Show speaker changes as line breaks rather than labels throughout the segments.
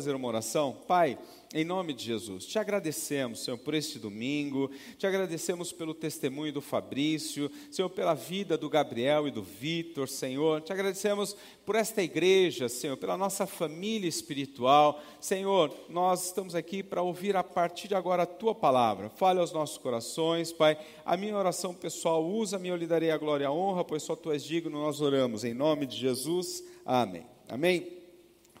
fazer uma oração? Pai, em nome de Jesus, te agradecemos, Senhor, por este domingo, te agradecemos pelo testemunho do Fabrício, Senhor, pela vida do Gabriel e do Vitor, Senhor, te agradecemos por esta igreja, Senhor, pela nossa família espiritual, Senhor, nós estamos aqui para ouvir a partir de agora a tua palavra, fale aos nossos corações, Pai, a minha oração pessoal, usa-me, eu lhe darei a glória e a honra, pois só tu és digno, nós oramos, em nome de Jesus, amém. Amém?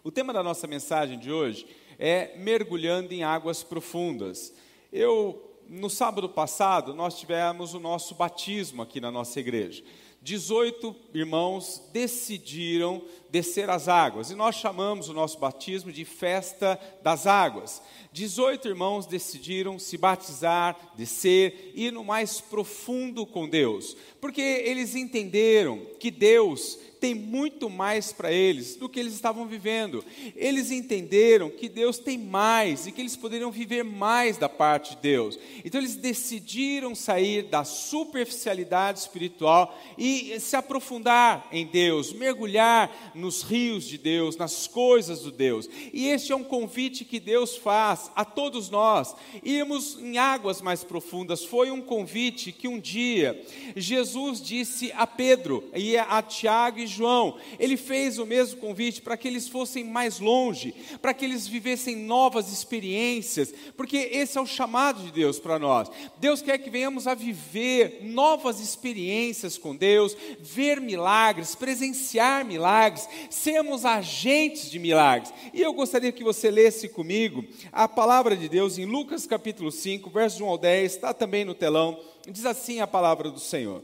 O tema da nossa mensagem de hoje é mergulhando em águas profundas. Eu, no sábado passado, nós tivemos o nosso batismo aqui na nossa igreja. 18 irmãos decidiram descer as águas, e nós chamamos o nosso batismo de festa das águas. 18 irmãos decidiram se batizar, descer, ir no mais profundo com Deus, porque eles entenderam que Deus tem muito mais para eles do que eles estavam vivendo. Eles entenderam que Deus tem mais e que eles poderiam viver mais da parte de Deus. Então eles decidiram sair da superficialidade espiritual e se aprofundar em Deus, mergulhar nos rios de Deus, nas coisas do Deus. E este é um convite que Deus faz a todos nós. Irmos em águas mais profundas foi um convite que um dia Jesus disse a Pedro e a Tiago e João. Ele fez o mesmo convite para que eles fossem mais longe, para que eles vivessem novas experiências, porque esse é o chamado de Deus para nós. Deus quer que venhamos a viver novas experiências com Deus, ver milagres, presenciar milagres, sermos agentes de milagres. E eu gostaria que você lesse comigo a palavra de Deus em Lucas capítulo 5, versos 1 ao 10, está também no telão. Diz assim a palavra do Senhor.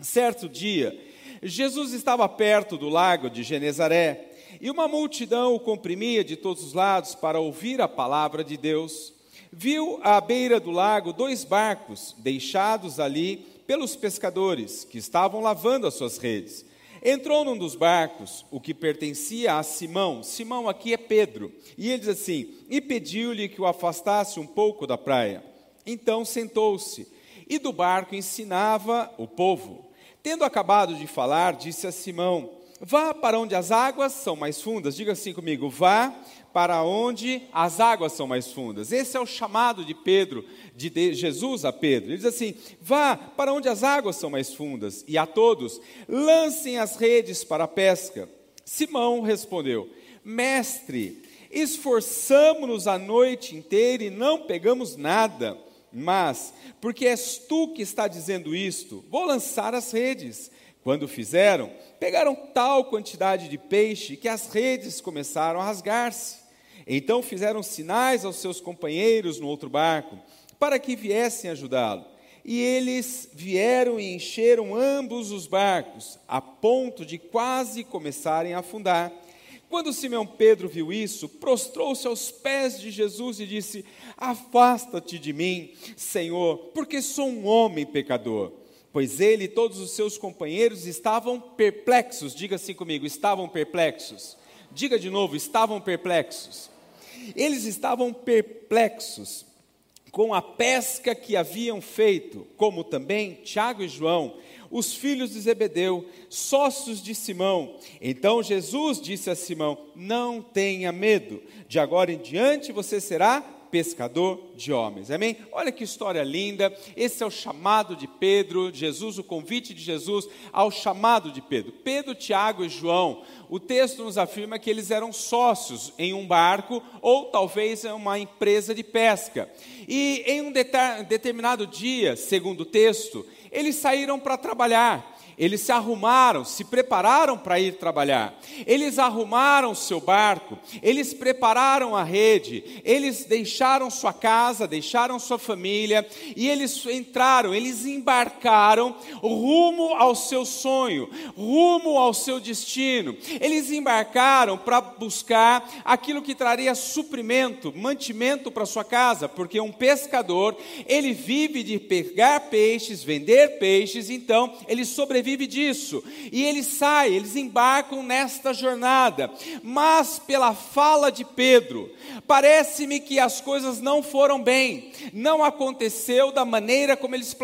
Certo dia, Jesus estava perto do lago de Genezaré e uma multidão o comprimia de todos os lados para ouvir a palavra de Deus. Viu à beira do lago dois barcos deixados ali pelos pescadores que estavam lavando as suas redes. Entrou num dos barcos, o que pertencia a Simão, Simão aqui é Pedro, e ele diz assim: e pediu-lhe que o afastasse um pouco da praia. Então sentou-se, e do barco ensinava o povo. Tendo acabado de falar, disse a Simão: Vá para onde as águas são mais fundas. Diga assim comigo: Vá para onde as águas são mais fundas. Esse é o chamado de Pedro, de Jesus a Pedro. Ele diz assim: Vá para onde as águas são mais fundas, e a todos lancem as redes para a pesca. Simão respondeu: Mestre, esforçamo-nos a noite inteira e não pegamos nada. Mas, porque és tu que está dizendo isto, vou lançar as redes. Quando fizeram, pegaram tal quantidade de peixe que as redes começaram a rasgar-se. Então fizeram sinais aos seus companheiros no outro barco, para que viessem ajudá-lo. E eles vieram e encheram ambos os barcos, a ponto de quase começarem a afundar. Quando Simão Pedro viu isso, prostrou-se aos pés de Jesus e disse: Afasta-te de mim, Senhor, porque sou um homem pecador. Pois ele e todos os seus companheiros estavam perplexos. Diga assim comigo: estavam perplexos. Diga de novo: estavam perplexos. Eles estavam perplexos com a pesca que haviam feito, como também Tiago e João os filhos de Zebedeu, sócios de Simão. Então Jesus disse a Simão: Não tenha medo, de agora em diante você será pescador de homens. Amém? Olha que história linda. Esse é o chamado de Pedro, Jesus, o convite de Jesus ao chamado de Pedro. Pedro, Tiago e João. O texto nos afirma que eles eram sócios em um barco ou talvez em uma empresa de pesca. E em um determinado dia, segundo o texto, eles saíram para trabalhar. Eles se arrumaram, se prepararam para ir trabalhar. Eles arrumaram seu barco, eles prepararam a rede, eles deixaram sua casa, deixaram sua família e eles entraram, eles embarcaram rumo ao seu sonho, rumo ao seu destino. Eles embarcaram para buscar aquilo que traria suprimento, mantimento para sua casa, porque um pescador, ele vive de pegar peixes, vender peixes, então ele sobrevive vive disso. E eles saem, eles embarcam nesta jornada. Mas pela fala de Pedro, parece-me que as coisas não foram bem. Não aconteceu da maneira como eles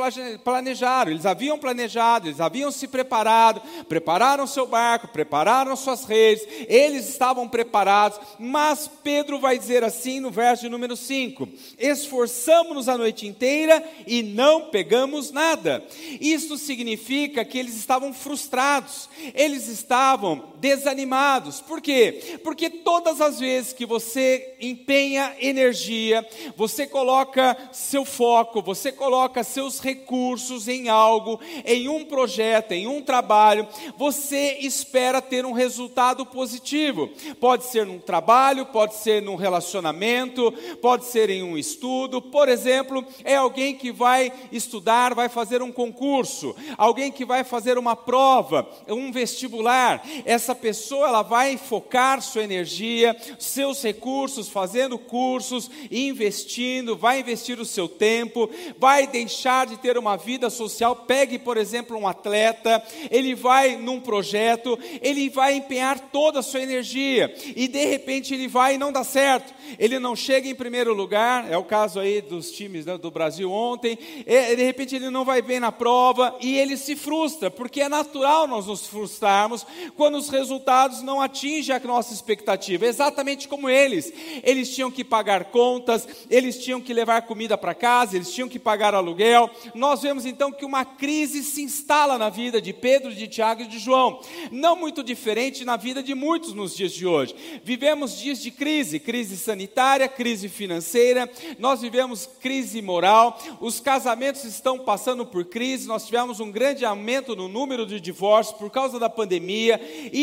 planejaram. Eles haviam planejado, eles haviam se preparado, prepararam seu barco, prepararam suas redes, eles estavam preparados, mas Pedro vai dizer assim no verso de número 5: Esforçamos-nos a noite inteira e não pegamos nada. Isso significa que eles estavam frustrados, eles estavam desanimados. Por quê? Porque todas as vezes que você empenha energia, você coloca seu foco, você coloca seus recursos em algo, em um projeto, em um trabalho, você espera ter um resultado positivo. Pode ser num trabalho, pode ser num relacionamento, pode ser em um estudo. Por exemplo, é alguém que vai estudar, vai fazer um concurso, alguém que vai fazer uma prova, um vestibular. Essa pessoa ela vai focar sua energia, seus recursos, fazendo cursos, investindo, vai investir o seu tempo, vai deixar de ter uma vida social. Pegue, por exemplo, um atleta, ele vai num projeto, ele vai empenhar toda a sua energia e de repente ele vai e não dá certo. Ele não chega em primeiro lugar, é o caso aí dos times né, do Brasil ontem. E, de repente ele não vai bem na prova e ele se frustra, porque é natural nós nos frustrarmos quando os resultados não atingem a nossa expectativa. Exatamente como eles, eles tinham que pagar contas, eles tinham que levar comida para casa, eles tinham que pagar aluguel. Nós vemos então que uma crise se instala na vida de Pedro, de Tiago e de João, não muito diferente na vida de muitos nos dias de hoje. Vivemos dias de crise, crise sanitária, crise financeira, nós vivemos crise moral, os casamentos estão passando por crise, nós tivemos um grande aumento no número de divórcios por causa da pandemia,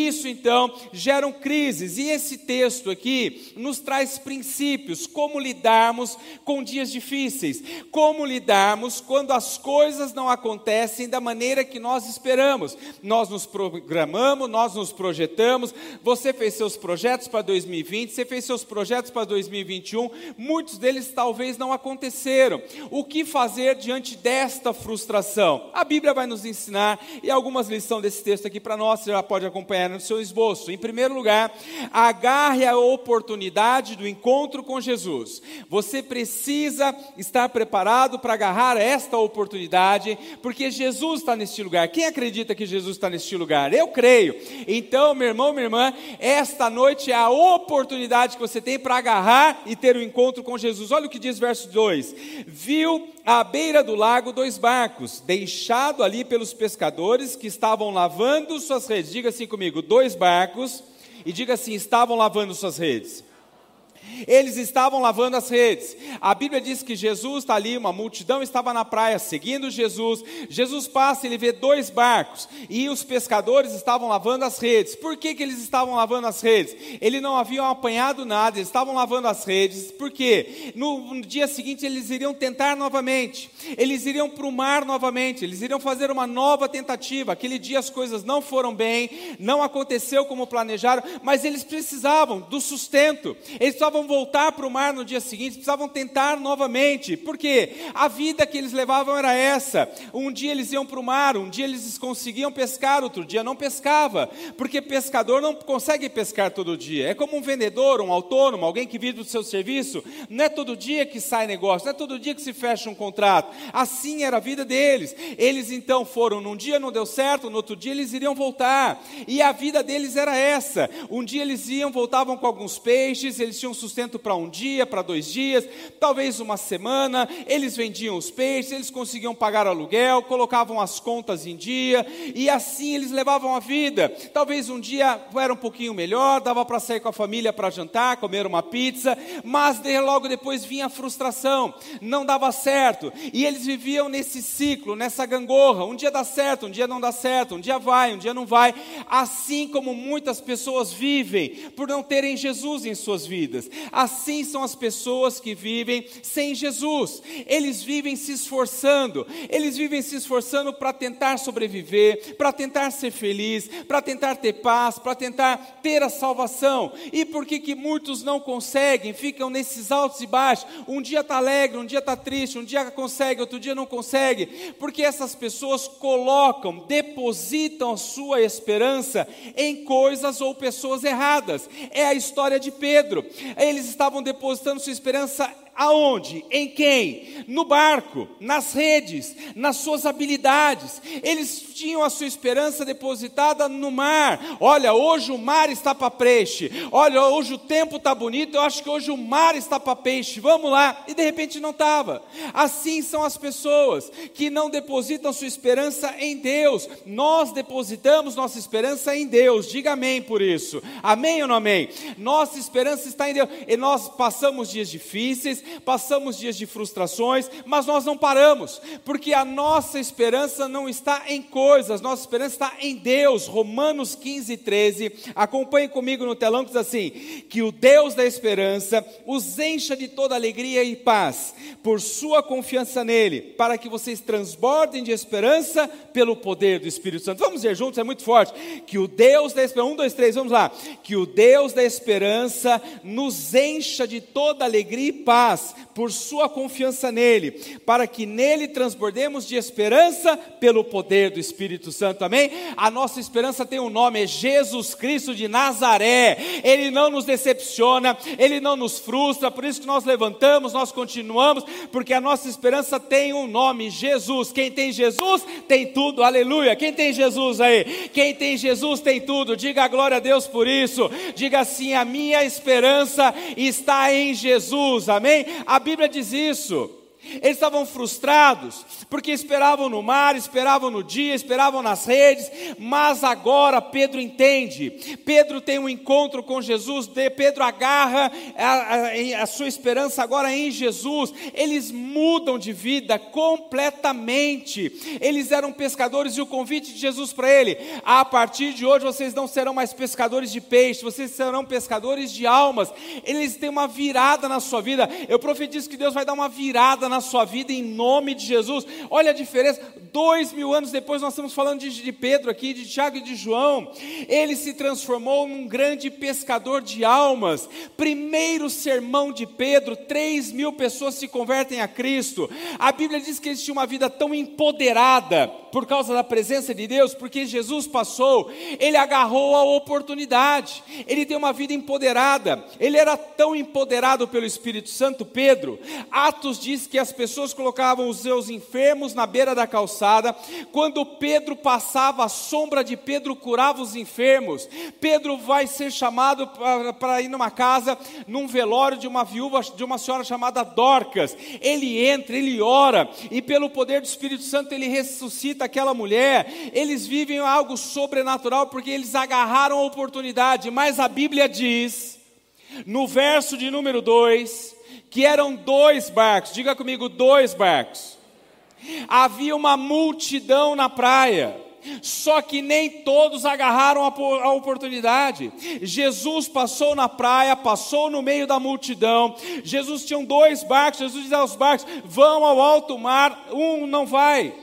isso então geram crises, e esse texto aqui nos traz princípios, como lidarmos com dias difíceis, como lidarmos quando as coisas não acontecem da maneira que nós esperamos. Nós nos programamos, nós nos projetamos, você fez seus projetos para 2020, você fez seus projetos para 2021, muitos deles talvez não aconteceram. O que fazer diante desta frustração? A Bíblia vai nos ensinar e algumas lições desse texto aqui para nós, você já pode acompanhar no seu esboço. Em primeiro lugar, agarre a oportunidade do encontro com Jesus. Você precisa estar preparado para agarrar esta oportunidade, porque Jesus está neste lugar. Quem acredita que Jesus está neste lugar? Eu creio. Então, meu irmão, minha irmã, esta noite é a oportunidade que você tem para agarrar e ter o um encontro com Jesus. Olha o que diz verso 2: Viu à beira do lago dois barcos, deixado ali pelos pescadores que estavam lavando suas redes. Diga assim comigo: dois barcos, e diga assim: estavam lavando suas redes. Eles estavam lavando as redes. A Bíblia diz que Jesus está ali, uma multidão estava na praia seguindo Jesus. Jesus passa e ele vê dois barcos e os pescadores estavam lavando as redes. Por que, que eles estavam lavando as redes? Eles não haviam apanhado nada, eles estavam lavando as redes. Por quê? No, no dia seguinte eles iriam tentar novamente. Eles iriam para o mar novamente. Eles iriam fazer uma nova tentativa. Aquele dia as coisas não foram bem, não aconteceu como planejaram, mas eles precisavam do sustento. Eles estavam precisavam voltar para o mar no dia seguinte, precisavam tentar novamente, porque a vida que eles levavam era essa. Um dia eles iam para o mar, um dia eles conseguiam pescar, outro dia não pescava, porque pescador não consegue pescar todo dia. É como um vendedor, um autônomo, alguém que vive do seu serviço, não é todo dia que sai negócio, não é todo dia que se fecha um contrato. Assim era a vida deles. Eles então foram, num dia não deu certo, no outro dia eles iriam voltar. E a vida deles era essa. Um dia eles iam, voltavam com alguns peixes, eles tinham sustento para um dia, para dois dias, talvez uma semana. Eles vendiam os peixes, eles conseguiam pagar aluguel, colocavam as contas em dia e assim eles levavam a vida. Talvez um dia era um pouquinho melhor, dava para sair com a família para jantar, comer uma pizza, mas logo depois vinha a frustração, não dava certo e eles viviam nesse ciclo, nessa gangorra. Um dia dá certo, um dia não dá certo, um dia vai, um dia não vai. Assim como muitas pessoas vivem por não terem Jesus em suas vidas. Assim são as pessoas que vivem sem Jesus. Eles vivem se esforçando, eles vivem se esforçando para tentar sobreviver, para tentar ser feliz, para tentar ter paz, para tentar ter a salvação. E por que, que muitos não conseguem? Ficam nesses altos e baixos. Um dia está alegre, um dia está triste, um dia consegue, outro dia não consegue. Porque essas pessoas colocam, depositam a sua esperança em coisas ou pessoas erradas. É a história de Pedro. Eles estavam depositando sua esperança Aonde? Em quem? No barco, nas redes, nas suas habilidades. Eles tinham a sua esperança depositada no mar. Olha, hoje o mar está para peixe. Olha, hoje o tempo está bonito. Eu acho que hoje o mar está para peixe. Vamos lá. E de repente não estava. Assim são as pessoas que não depositam sua esperança em Deus. Nós depositamos nossa esperança em Deus. Diga amém por isso. Amém ou não amém? Nossa esperança está em Deus. E nós passamos dias difíceis passamos dias de frustrações, mas nós não paramos, porque a nossa esperança não está em coisas, nossa esperança está em Deus. Romanos 15, 13. Acompanhe comigo no telão que diz assim: que o Deus da esperança os encha de toda alegria e paz, por sua confiança nele, para que vocês transbordem de esperança pelo poder do Espírito Santo. Vamos ver juntos, é muito forte. Que o Deus da esperança, um, dois, três, vamos lá. Que o Deus da esperança nos encha de toda alegria e paz paz por sua confiança nele, para que nele transbordemos de esperança pelo poder do Espírito Santo. Amém? A nossa esperança tem um nome, é Jesus Cristo de Nazaré. Ele não nos decepciona, ele não nos frustra, por isso que nós levantamos, nós continuamos, porque a nossa esperança tem um nome, Jesus. Quem tem Jesus tem tudo. Aleluia. Quem tem Jesus aí? Quem tem Jesus tem tudo. Diga a glória a Deus por isso. Diga assim: a minha esperança está em Jesus. Amém? A Bíblia diz isso. Eles estavam frustrados, porque esperavam no mar, esperavam no dia, esperavam nas redes, mas agora Pedro entende. Pedro tem um encontro com Jesus, Pedro agarra a, a, a sua esperança agora em Jesus. Eles mudam de vida completamente. Eles eram pescadores e o convite de Jesus para ele: a partir de hoje vocês não serão mais pescadores de peixe, vocês serão pescadores de almas. Eles têm uma virada na sua vida. Eu profetizo que Deus vai dar uma virada na na sua vida em nome de Jesus. Olha a diferença. Dois mil anos depois, nós estamos falando de, de Pedro aqui, de Tiago e de João. Ele se transformou num grande pescador de almas. Primeiro sermão de Pedro, três mil pessoas se convertem a Cristo. A Bíblia diz que eles tinham uma vida tão empoderada por causa da presença de Deus, porque Jesus passou, ele agarrou a oportunidade, ele tem uma vida empoderada, ele era tão empoderado pelo Espírito Santo, Pedro. Atos diz que as pessoas colocavam os seus enfermos na beira da calçada, quando Pedro passava, a sombra de Pedro curava os enfermos. Pedro vai ser chamado para ir numa casa, num velório de uma viúva, de uma senhora chamada Dorcas. Ele entra, ele ora, e pelo poder do Espírito Santo ele ressuscita aquela mulher, eles vivem algo sobrenatural porque eles agarraram a oportunidade, mas a Bíblia diz, no verso de número 2, que eram dois barcos, diga comigo, dois barcos. Havia uma multidão na praia. Só que nem todos agarraram a, oportunidade. Jesus passou na praia, passou no meio da multidão. Jesus tinha dois barcos. Jesus dizia aos barcos: vão ao alto mar. Um não vai.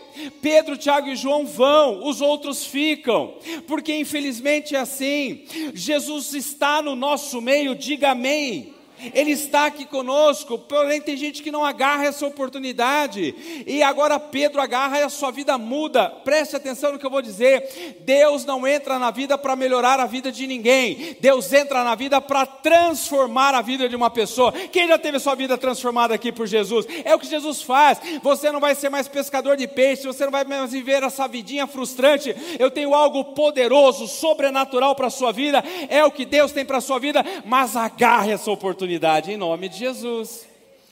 Pedro, Tiago e João vão, os outros ficam, porque infelizmente é assim. Jesus está no nosso meio, diga amém. Ele está aqui conosco, porém tem gente que não agarra essa oportunidade, e agora Pedro agarra e a sua vida muda. Preste atenção no que eu vou dizer: Deus não entra na vida para melhorar a vida de ninguém, Deus entra na vida para transformar a vida de uma pessoa. Quem já teve sua vida transformada aqui por Jesus? É o que Jesus faz. Você não vai ser mais pescador de peixe, você não vai mais viver essa vidinha frustrante. Eu tenho algo poderoso, sobrenatural para a sua vida, é o que Deus tem para a sua vida, mas agarre essa oportunidade oportunidade em nome de Jesus.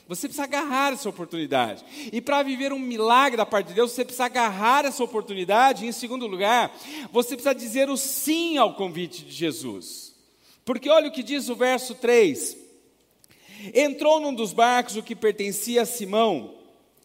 Você precisa agarrar essa oportunidade. E para viver um milagre da parte de Deus, você precisa agarrar essa oportunidade. E, em segundo lugar, você precisa dizer o sim ao convite de Jesus. Porque olha o que diz o verso 3. Entrou num dos barcos o que pertencia a Simão,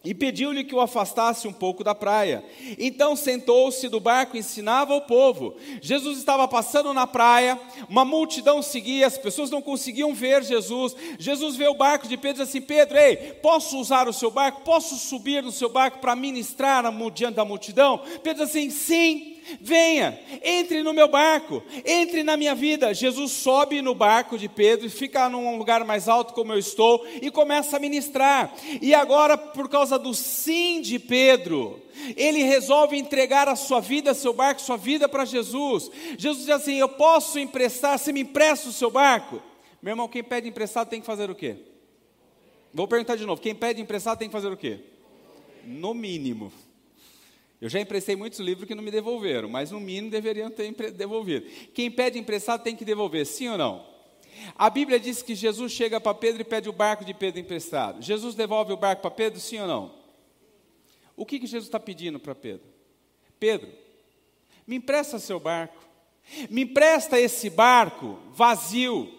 e pediu-lhe que o afastasse um pouco da praia. Então sentou-se do barco e ensinava ao povo. Jesus estava passando na praia, uma multidão seguia, as pessoas não conseguiam ver Jesus. Jesus vê o barco de Pedro e diz assim: Pedro, ei, posso usar o seu barco? Posso subir no seu barco para ministrar diante da multidão? Pedro diz assim: sim. Venha, entre no meu barco, entre na minha vida. Jesus sobe no barco de Pedro e fica num lugar mais alto, como eu estou, e começa a ministrar. E agora, por causa do sim de Pedro, ele resolve entregar a sua vida, seu barco, sua vida para Jesus. Jesus diz assim: Eu posso emprestar, você me empresta o seu barco? Meu irmão, quem pede emprestado tem que fazer o quê? Vou perguntar de novo: quem pede emprestado tem que fazer o quê? No mínimo eu já emprestei muitos livros que não me devolveram, mas no mínimo deveriam ter devolvido. Quem pede emprestado tem que devolver, sim ou não? A Bíblia diz que Jesus chega para Pedro e pede o barco de Pedro emprestado. Jesus devolve o barco para Pedro, sim ou não? O que, que Jesus está pedindo para Pedro? Pedro, me empresta seu barco. Me empresta esse barco vazio.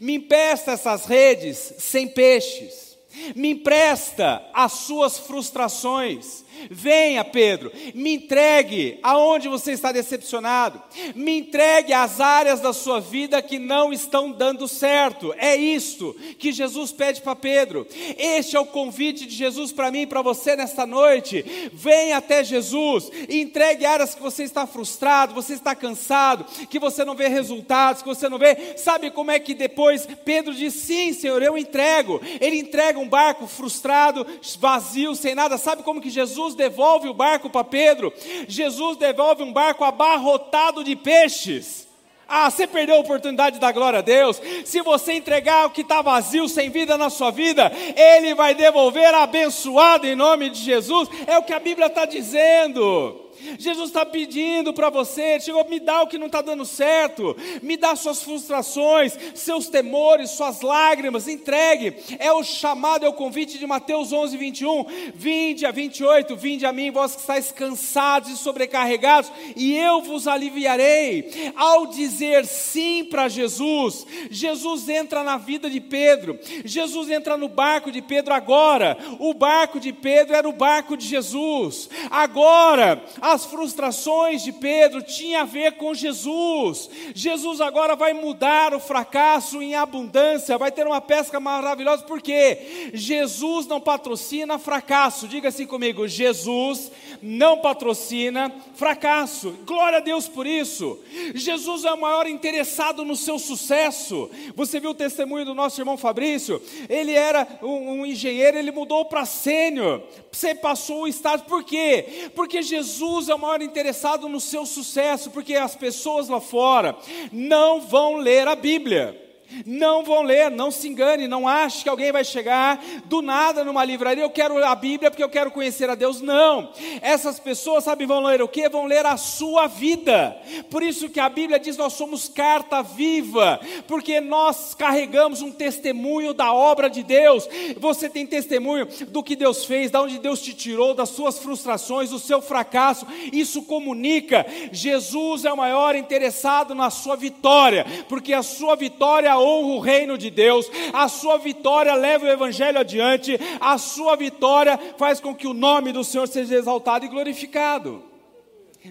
Me empresta essas redes sem peixes. Me empresta as suas frustrações. Venha, Pedro, me entregue aonde você está decepcionado, me entregue as áreas da sua vida que não estão dando certo. É isto que Jesus pede para Pedro. Este é o convite de Jesus para mim e para você nesta noite. Venha até Jesus entregue áreas que você está frustrado, você está cansado, que você não vê resultados, que você não vê. Sabe como é que depois Pedro diz: Sim, Senhor, eu entrego. Ele entrega um barco frustrado, vazio, sem nada. Sabe como que Jesus Jesus devolve o barco para Pedro, Jesus devolve um barco abarrotado de peixes. Ah, você perdeu a oportunidade da glória a Deus. Se você entregar o que está vazio, sem vida na sua vida, Ele vai devolver abençoado em nome de Jesus. É o que a Bíblia está dizendo. Jesus está pedindo para você, chegou, me dá o que não está dando certo, me dá suas frustrações, seus temores, suas lágrimas, entregue. É o chamado, é o convite de Mateus 11, 21. Vinde a 28, vinde a mim, vós que estáis cansados e sobrecarregados, e eu vos aliviarei. Ao dizer sim para Jesus, Jesus entra na vida de Pedro, Jesus entra no barco de Pedro agora. O barco de Pedro era o barco de Jesus. Agora, a as frustrações de Pedro tinham a ver com Jesus. Jesus agora vai mudar o fracasso em abundância, vai ter uma pesca maravilhosa, porque Jesus não patrocina fracasso. Diga assim comigo: Jesus não patrocina fracasso. Glória a Deus por isso. Jesus é o maior interessado no seu sucesso. Você viu o testemunho do nosso irmão Fabrício? Ele era um, um engenheiro, ele mudou para sênior. Você passou o estágio, por quê? Porque Jesus Jesus é o maior interessado no seu sucesso, porque as pessoas lá fora não vão ler a Bíblia. Não vão ler, não se engane, não ache que alguém vai chegar do nada numa livraria, eu quero a Bíblia porque eu quero conhecer a Deus. Não. Essas pessoas, sabe, vão ler o que? Vão ler a sua vida. Por isso que a Bíblia diz: nós somos carta viva, porque nós carregamos um testemunho da obra de Deus. Você tem testemunho do que Deus fez, da onde Deus te tirou, das suas frustrações, do seu fracasso. Isso comunica. Jesus é o maior interessado na sua vitória, porque a sua vitória honra o reino de Deus, a sua vitória leva o evangelho adiante, a sua vitória faz com que o nome do Senhor seja exaltado e glorificado.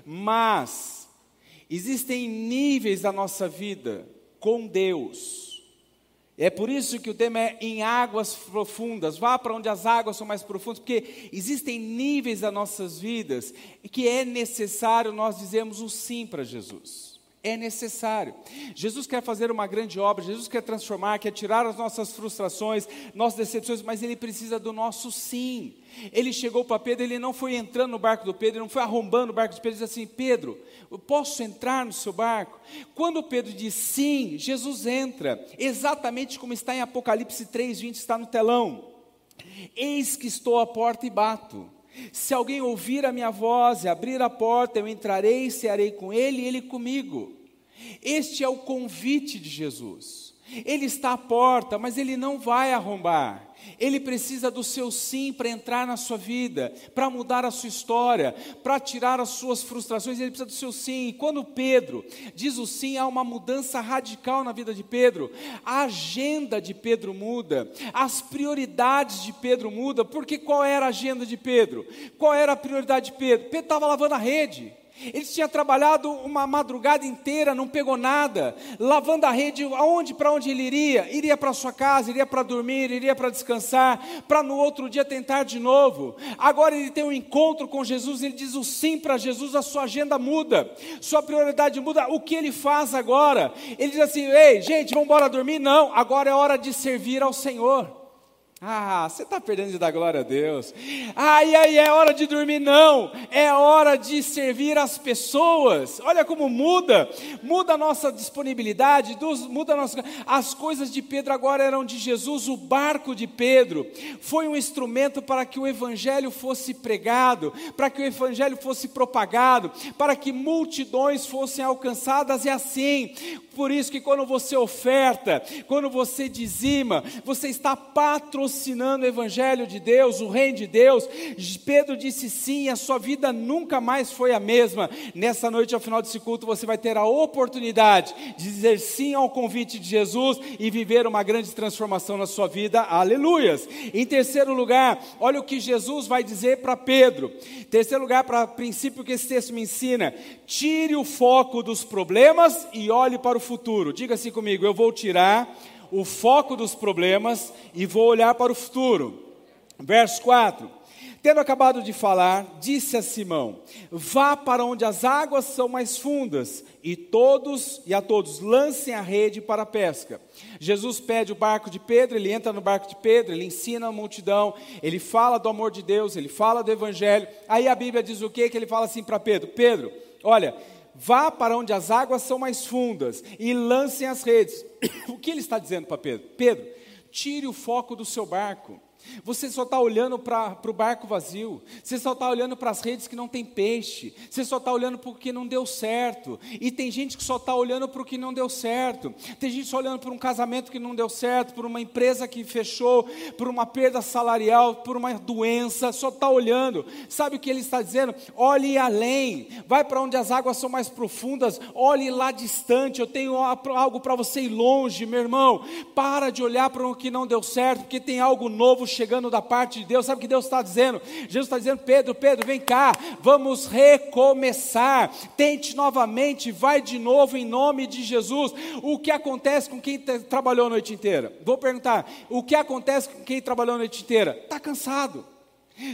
Mas existem níveis da nossa vida com Deus. É por isso que o tema é em águas profundas. Vá para onde as águas são mais profundas, porque existem níveis das nossas vidas que é necessário nós dizermos o sim para Jesus. É necessário. Jesus quer fazer uma grande obra, Jesus quer transformar, quer tirar as nossas frustrações, nossas decepções, mas ele precisa do nosso sim. Ele chegou para Pedro, ele não foi entrando no barco do Pedro, ele não foi arrombando o barco do Pedro, disse assim: Pedro, eu posso entrar no seu barco? Quando Pedro diz sim, Jesus entra, exatamente como está em Apocalipse 3:20 está no telão. Eis que estou à porta e bato. Se alguém ouvir a minha voz e abrir a porta, eu entrarei e cearei com ele e ele comigo. Este é o convite de Jesus. Ele está à porta, mas ele não vai arrombar. Ele precisa do seu sim para entrar na sua vida, para mudar a sua história, para tirar as suas frustrações. Ele precisa do seu sim. E quando Pedro diz o sim, há uma mudança radical na vida de Pedro. A agenda de Pedro muda, as prioridades de Pedro mudam. Porque qual era a agenda de Pedro? Qual era a prioridade de Pedro? Pedro estava lavando a rede. Ele tinha trabalhado uma madrugada inteira, não pegou nada, lavando a rede, aonde, para onde ele iria? Iria para sua casa, iria para dormir, iria para descansar, para no outro dia tentar de novo. Agora ele tem um encontro com Jesus, ele diz o sim para Jesus, a sua agenda muda, sua prioridade muda. O que ele faz agora? Ele diz assim: ei, gente, vamos embora dormir? Não, agora é hora de servir ao Senhor. Ah, você está perdendo de dar glória a Deus. E aí é hora de dormir? Não, é hora de servir as pessoas. Olha como muda, muda a nossa disponibilidade, muda a nossa. As coisas de Pedro agora eram de Jesus, o barco de Pedro foi um instrumento para que o evangelho fosse pregado, para que o evangelho fosse propagado, para que multidões fossem alcançadas e assim por isso que quando você oferta, quando você dizima, você está patrocinando o Evangelho de Deus, o Reino de Deus. Pedro disse sim, a sua vida nunca mais foi a mesma. Nessa noite, ao final desse culto, você vai ter a oportunidade de dizer sim ao convite de Jesus e viver uma grande transformação na sua vida. Aleluias! Em terceiro lugar, olha o que Jesus vai dizer para Pedro. Terceiro lugar, para princípio que esse texto me ensina: tire o foco dos problemas e olhe para o futuro. Diga assim comigo: eu vou tirar o foco dos problemas e vou olhar para o futuro. Verso 4. Tendo acabado de falar, disse a Simão: Vá para onde as águas são mais fundas, e todos e a todos lancem a rede para a pesca. Jesus pede o barco de Pedro, ele entra no barco de Pedro, ele ensina a multidão, ele fala do amor de Deus, ele fala do evangelho. Aí a Bíblia diz o quê? Que ele fala assim para Pedro: Pedro, olha, vá para onde as águas são mais fundas e lancem as redes. o que ele está dizendo para Pedro? Pedro, tire o foco do seu barco. Você só está olhando para o barco vazio, você só está olhando para as redes que não tem peixe, você só está olhando o que não deu certo. E tem gente que só está olhando para o que não deu certo, tem gente só olhando para um casamento que não deu certo, por uma empresa que fechou, por uma perda salarial, por uma doença, só está olhando. Sabe o que ele está dizendo? Olhe além, vai para onde as águas são mais profundas, olhe lá distante. Eu tenho algo para você ir longe, meu irmão. Para de olhar para o que não deu certo, porque tem algo novo chegando da parte de Deus. Sabe o que Deus está dizendo? Jesus está dizendo: Pedro, Pedro, vem cá, vamos recomeçar. Tente novamente, vai de novo em nome de Jesus. O que acontece com quem trabalhou a noite inteira? Vou perguntar: o que acontece com quem trabalhou a noite inteira? Está cansado.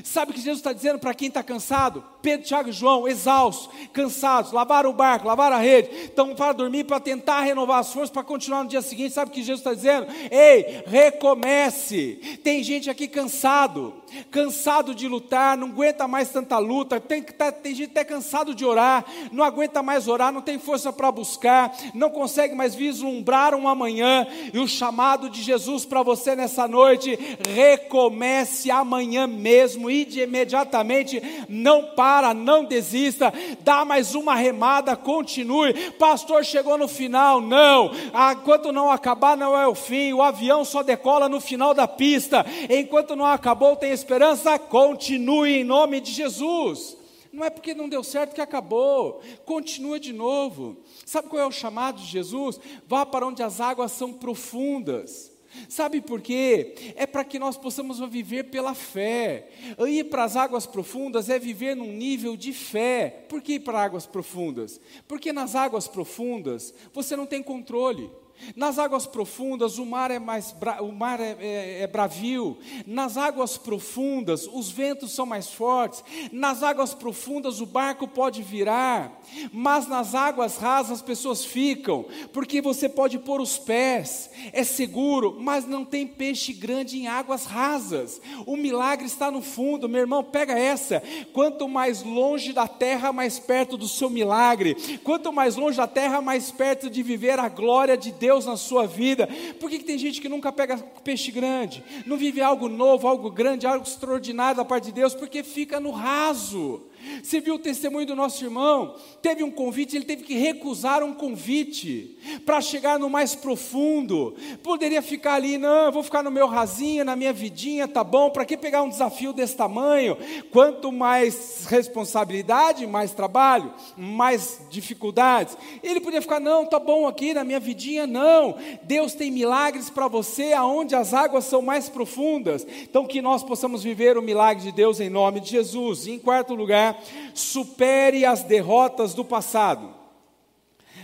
Sabe o que Jesus está dizendo para quem está cansado? Pedro, Tiago e João, exaustos, cansados, lavaram o barco, lavaram a rede, estão para dormir, para tentar renovar as forças, para continuar no dia seguinte. Sabe o que Jesus está dizendo? Ei, recomece. Tem gente aqui cansado, cansado de lutar, não aguenta mais tanta luta, tem, tá, tem gente até cansado de orar, não aguenta mais orar, não tem força para buscar, não consegue mais vislumbrar um amanhã. E o chamado de Jesus para você nessa noite, recomece amanhã mesmo, e de imediatamente, não para não desista, dá mais uma remada, continue. Pastor, chegou no final, não. Enquanto não acabar, não é o fim. O avião só decola no final da pista. Enquanto não acabou, tem esperança, continue em nome de Jesus. Não é porque não deu certo que acabou. Continua de novo. Sabe qual é o chamado de Jesus? Vá para onde as águas são profundas. Sabe por quê? É para que nós possamos viver pela fé. Ir para as águas profundas é viver num nível de fé. Por que ir para águas profundas? Porque nas águas profundas você não tem controle. Nas águas profundas o mar é mais bra... o mar é, é, é, bravio. Nas águas profundas os ventos são mais fortes. Nas águas profundas o barco pode virar. Mas nas águas rasas as pessoas ficam, porque você pode pôr os pés. É seguro, mas não tem peixe grande em águas rasas. O milagre está no fundo, meu irmão. Pega essa. Quanto mais longe da terra, mais perto do seu milagre. Quanto mais longe da terra, mais perto de viver a glória de Deus Deus na sua vida. Por que, que tem gente que nunca pega peixe grande? Não vive algo novo, algo grande, algo extraordinário da parte de Deus? Porque fica no raso. Você viu o testemunho do nosso irmão? Teve um convite, ele teve que recusar um convite para chegar no mais profundo. Poderia ficar ali, não, vou ficar no meu rasinho, na minha vidinha, tá bom? Para que pegar um desafio desse tamanho? Quanto mais responsabilidade, mais trabalho, mais dificuldades. Ele podia ficar, não, tá bom aqui na minha vidinha, não. Deus tem milagres para você aonde as águas são mais profundas. Então que nós possamos viver o milagre de Deus em nome de Jesus. E em quarto lugar, supere as derrotas do passado.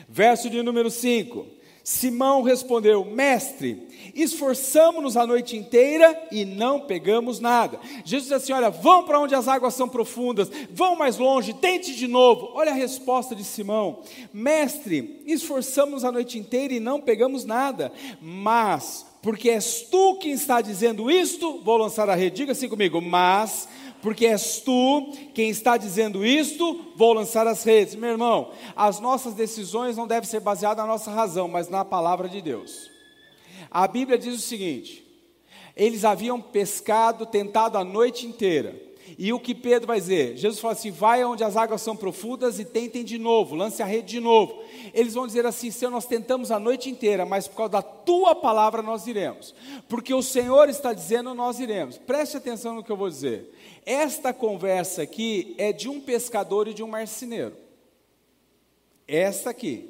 Verso de número 5. Simão respondeu: Mestre, esforçamos-nos a noite inteira e não pegamos nada. Jesus disse assim: Olha, vão para onde as águas são profundas, vão mais longe, tente de novo. Olha a resposta de Simão: Mestre, esforçamos a noite inteira e não pegamos nada, mas porque és tu quem está dizendo isto, vou lançar a rede, diga assim comigo, mas porque és tu quem está dizendo isto, vou lançar as redes. Meu irmão, as nossas decisões não devem ser baseadas na nossa razão, mas na palavra de Deus. A Bíblia diz o seguinte: eles haviam pescado, tentado a noite inteira. E o que Pedro vai dizer? Jesus fala assim: vai onde as águas são profundas e tentem de novo, lance a rede de novo. Eles vão dizer assim: Senhor, nós tentamos a noite inteira, mas por causa da tua palavra nós iremos. Porque o Senhor está dizendo, nós iremos. Preste atenção no que eu vou dizer. Esta conversa aqui é de um pescador e de um marceneiro. Esta aqui.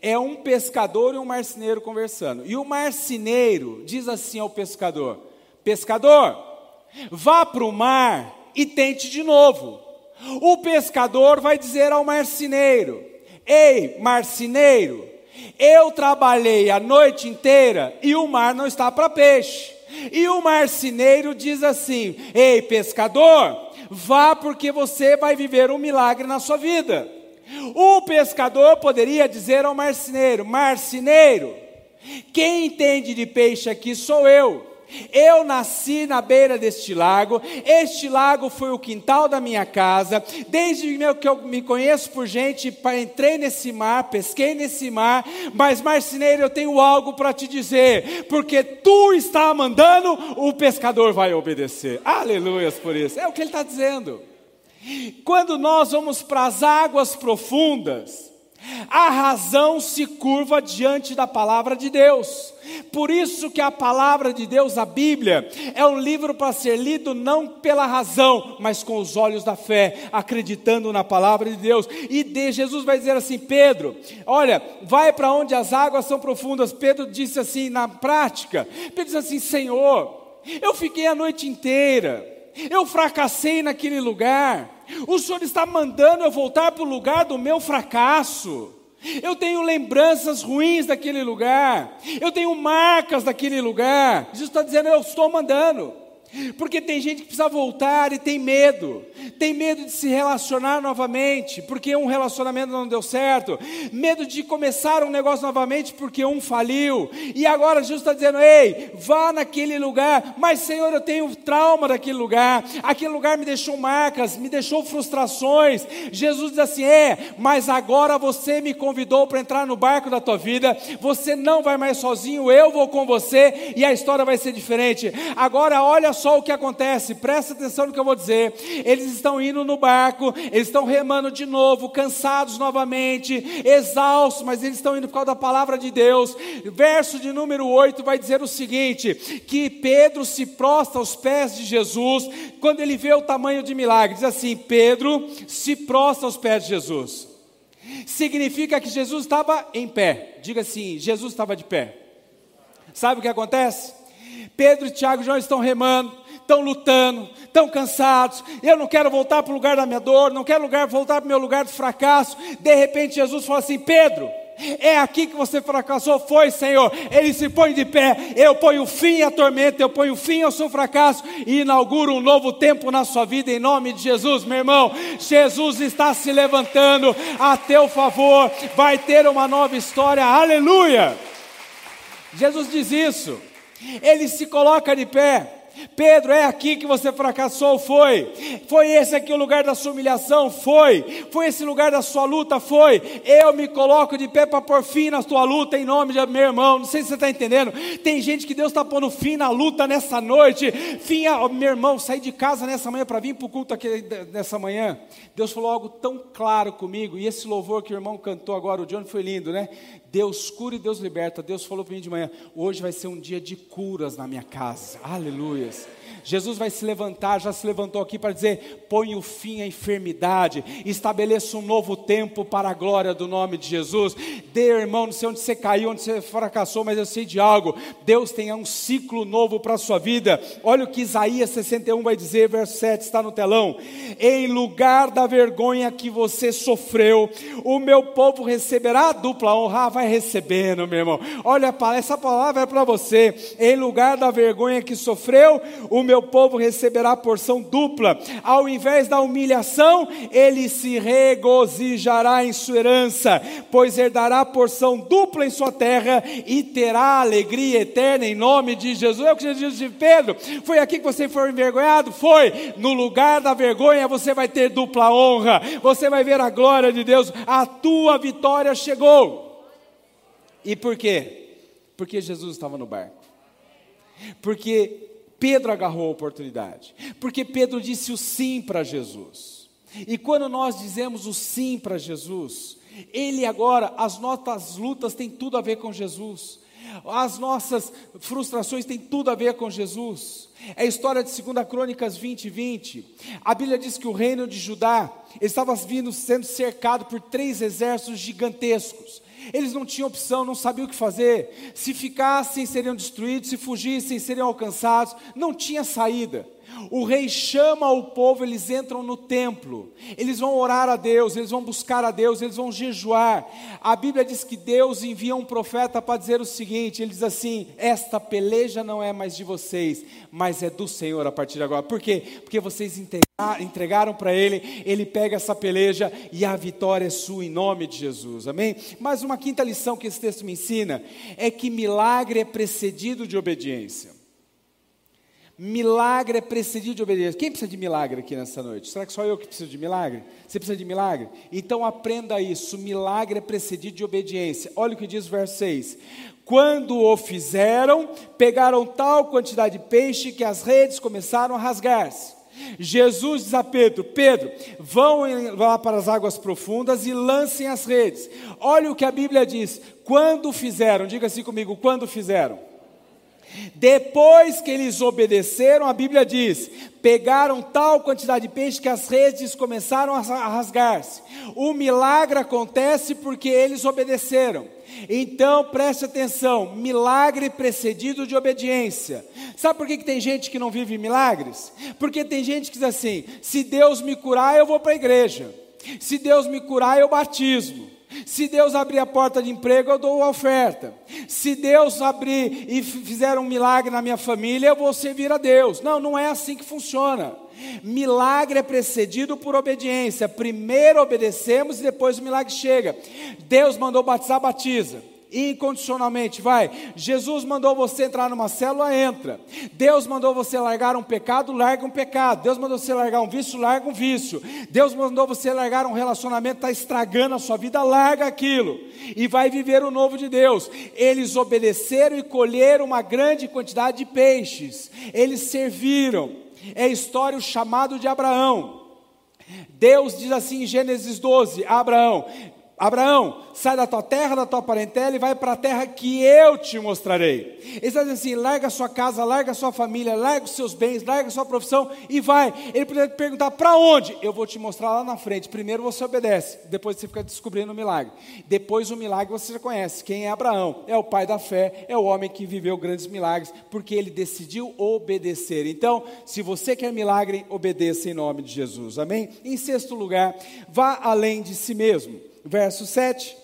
É um pescador e um marceneiro conversando. E o marceneiro diz assim ao pescador: Pescador, vá para o mar e tente de novo. O pescador vai dizer ao marceneiro: Ei, marceneiro, eu trabalhei a noite inteira e o mar não está para peixe. E o marceneiro diz assim: Ei, pescador, vá porque você vai viver um milagre na sua vida. O pescador poderia dizer ao marceneiro: Marceneiro, quem entende de peixe aqui sou eu. Eu nasci na beira deste lago, este lago foi o quintal da minha casa. Desde que eu me conheço por gente, entrei nesse mar, pesquei nesse mar, mas marceneiro, eu tenho algo para te dizer, porque tu está mandando, o pescador vai obedecer. Aleluias por isso. É o que ele está dizendo. Quando nós vamos para as águas profundas, a razão se curva diante da palavra de Deus. Por isso que a palavra de Deus, a Bíblia, é um livro para ser lido não pela razão, mas com os olhos da fé, acreditando na palavra de Deus. E de, Jesus vai dizer assim: Pedro, olha, vai para onde as águas são profundas. Pedro disse assim na prática: Pedro disse assim, Senhor, eu fiquei a noite inteira, eu fracassei naquele lugar. O Senhor está mandando eu voltar para o lugar do meu fracasso. Eu tenho lembranças ruins daquele lugar. Eu tenho marcas daquele lugar. Jesus está dizendo: Eu estou mandando. Porque tem gente que precisa voltar e tem medo, tem medo de se relacionar novamente, porque um relacionamento não deu certo, medo de começar um negócio novamente porque um faliu, e agora Jesus está dizendo: ei, vá naquele lugar, mas Senhor, eu tenho trauma daquele lugar, aquele lugar me deixou marcas, me deixou frustrações. Jesus diz assim: é, mas agora você me convidou para entrar no barco da tua vida, você não vai mais sozinho, eu vou com você, e a história vai ser diferente. Agora, olha só o que acontece, presta atenção no que eu vou dizer. Eles estão indo no barco, eles estão remando de novo, cansados novamente, exaustos, mas eles estão indo por causa da palavra de Deus. Verso de número 8 vai dizer o seguinte: que Pedro se prostra aos pés de Jesus quando ele vê o tamanho de milagre. Diz assim: Pedro se prostra aos pés de Jesus. Significa que Jesus estava em pé. Diga assim: Jesus estava de pé. Sabe o que acontece? Pedro, Tiago e João estão remando, estão lutando, estão cansados. Eu não quero voltar para o lugar da minha dor, não quero lugar, voltar para o meu lugar de fracasso. De repente, Jesus fala assim: Pedro, é aqui que você fracassou, foi, Senhor. Ele se põe de pé. Eu ponho fim à tormenta, eu ponho fim ao seu fracasso e inauguro um novo tempo na sua vida em nome de Jesus, meu irmão. Jesus está se levantando a teu favor. Vai ter uma nova história. Aleluia! Jesus diz isso. Ele se coloca de pé. Pedro, é aqui que você fracassou? Foi. Foi esse aqui o lugar da sua humilhação? Foi. Foi esse lugar da sua luta? Foi. Eu me coloco de pé para pôr fim na sua luta em nome de meu irmão. Não sei se você está entendendo. Tem gente que Deus está pondo fim na luta nessa noite. Fim, a, meu irmão, saí de casa nessa manhã para vir para o culto aqui nessa manhã. Deus falou algo tão claro comigo. E esse louvor que o irmão cantou agora, o John, foi lindo, né? Deus cura e Deus liberta. Deus falou para mim de manhã: hoje vai ser um dia de curas na minha casa. Aleluias. Jesus vai se levantar, já se levantou aqui para dizer: põe o fim à enfermidade, estabeleça um novo tempo para a glória do nome de Jesus. Dê, irmão, não sei onde você caiu, onde você fracassou, mas eu sei de algo. Deus tem um ciclo novo para a sua vida. Olha o que Isaías 61 vai dizer, verso 7 está no telão. Em lugar da vergonha que você sofreu, o meu povo receberá a dupla honra. Ah, vai recebendo, meu irmão. Olha, essa palavra é para você. Em lugar da vergonha que sofreu, o meu meu povo receberá porção dupla. Ao invés da humilhação, ele se regozijará em sua herança, pois herdará porção dupla em sua terra e terá alegria eterna em nome de Jesus. É o que Jesus disse de Pedro: foi aqui que você foi envergonhado? Foi. No lugar da vergonha, você vai ter dupla honra, você vai ver a glória de Deus, a tua vitória chegou. E por quê? Porque Jesus estava no barco. Porque Pedro agarrou a oportunidade, porque Pedro disse o sim para Jesus. E quando nós dizemos o sim para Jesus, ele agora, as nossas lutas têm tudo a ver com Jesus. As nossas frustrações têm tudo a ver com Jesus. É a história de 2 Crônicas 20, 20. A Bíblia diz que o reino de Judá estava vindo sendo cercado por três exércitos gigantescos. Eles não tinham opção, não sabiam o que fazer. Se ficassem, seriam destruídos, se fugissem, seriam alcançados. Não tinha saída. O rei chama o povo, eles entram no templo, eles vão orar a Deus, eles vão buscar a Deus, eles vão jejuar. A Bíblia diz que Deus envia um profeta para dizer o seguinte: ele diz assim: Esta peleja não é mais de vocês, mas é do Senhor a partir de agora. Por quê? Porque vocês entregaram para Ele, Ele pega essa peleja e a vitória é sua em nome de Jesus, amém? Mas uma quinta lição que esse texto me ensina é que milagre é precedido de obediência. Milagre é precedido de obediência. Quem precisa de milagre aqui nessa noite? Será que só eu que preciso de milagre? Você precisa de milagre? Então aprenda isso. Milagre é precedido de obediência. Olha o que diz o verso 6. Quando o fizeram, pegaram tal quantidade de peixe que as redes começaram a rasgar-se. Jesus diz a Pedro: Pedro, vão lá para as águas profundas e lancem as redes. Olha o que a Bíblia diz: quando fizeram, diga assim comigo: quando fizeram depois que eles obedeceram, a Bíblia diz: pegaram tal quantidade de peixe que as redes começaram a rasgar-se. O milagre acontece porque eles obedeceram. Então preste atenção: milagre precedido de obediência. Sabe por que, que tem gente que não vive milagres? Porque tem gente que diz assim: se Deus me curar, eu vou para a igreja. Se Deus me curar, eu batismo. Se Deus abrir a porta de emprego, eu dou a oferta. Se Deus abrir e fizer um milagre na minha família, eu vou servir a Deus. Não, não é assim que funciona. Milagre é precedido por obediência. Primeiro obedecemos e depois o milagre chega. Deus mandou batizar, batiza incondicionalmente, vai. Jesus mandou você entrar numa célula, entra. Deus mandou você largar um pecado, larga um pecado. Deus mandou você largar um vício, larga um vício. Deus mandou você largar um relacionamento está estragando a sua vida, larga aquilo e vai viver o novo de Deus. Eles obedeceram e colheram uma grande quantidade de peixes. Eles serviram. É a história o chamado de Abraão. Deus diz assim em Gênesis 12: Abraão, Abraão, sai da tua terra, da tua parentela e vai para a terra que eu te mostrarei. Ele está dizendo assim: larga a sua casa, larga a sua família, larga os seus bens, larga a sua profissão e vai. Ele poderia perguntar para onde? Eu vou te mostrar lá na frente. Primeiro você obedece, depois você fica descobrindo o milagre. Depois o milagre você já conhece. Quem é Abraão? É o pai da fé, é o homem que viveu grandes milagres, porque ele decidiu obedecer. Então, se você quer milagre, obedeça em nome de Jesus. Amém? Em sexto lugar, vá além de si mesmo verso 7.